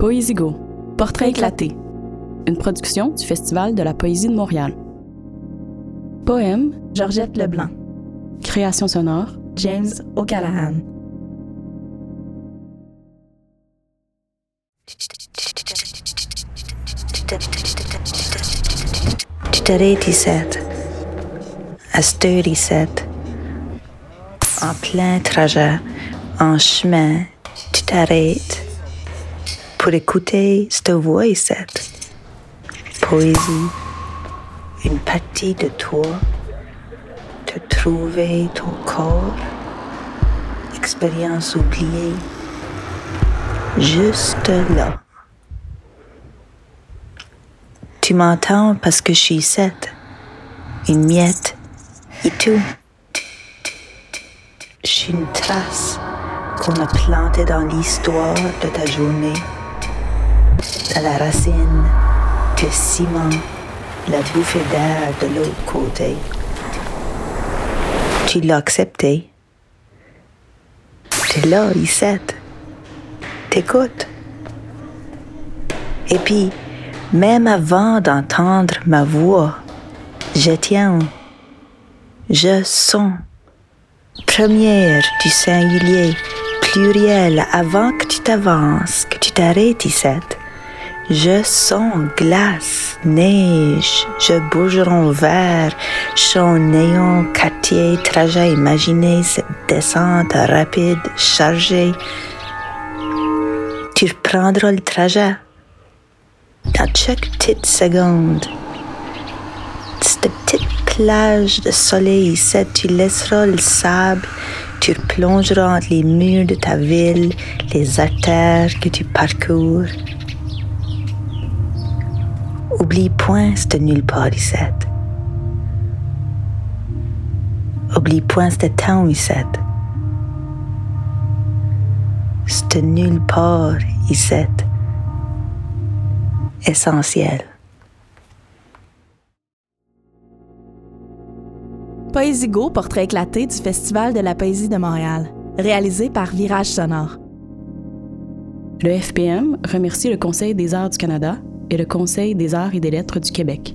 Poésigo, Portrait éclaté, une production du Festival de la poésie de Montréal. Poème, Georgette Leblanc, création sonore, James O'Callaghan. À cette heure ici, en plein trajet, en chemin, tu t'arrêtes pour écouter cette voix ici. Poésie, une partie de toi, te trouver ton corps, expérience oubliée, juste là. Tu m'entends parce que je suis ici, une miette, et tout. Je suis une trace qu'on a plantée dans l'histoire de ta journée, dans la racine, le ciment, la bouffée d'air de l'autre côté. Tu l'as accepté. Tu es là, ici. T'écoutes. Et puis, même avant d'entendre ma voix, je tiens, je sens. Première du singulier, pluriel, avant que tu t'avances, que tu t'arrêtes ici. Je sens glace, neige, je bougeron vert, champ néon, quartier, trajet, imaginez cette descente rapide, chargée. Tu reprendras le trajet dans chaque petite seconde. Cette petite plage de soleil ici, tu laisseras le sable, tu replongeras entre les murs de ta ville, les artères que tu parcours. Oublie point ce nulle part ici. Oublie point ce temps ici. Ce nulle part ici. Essentiel. Poésigo, portrait éclaté du Festival de la poésie de Montréal, réalisé par Virage Sonore. Le FPM remercie le Conseil des arts du Canada et le Conseil des arts et des lettres du Québec.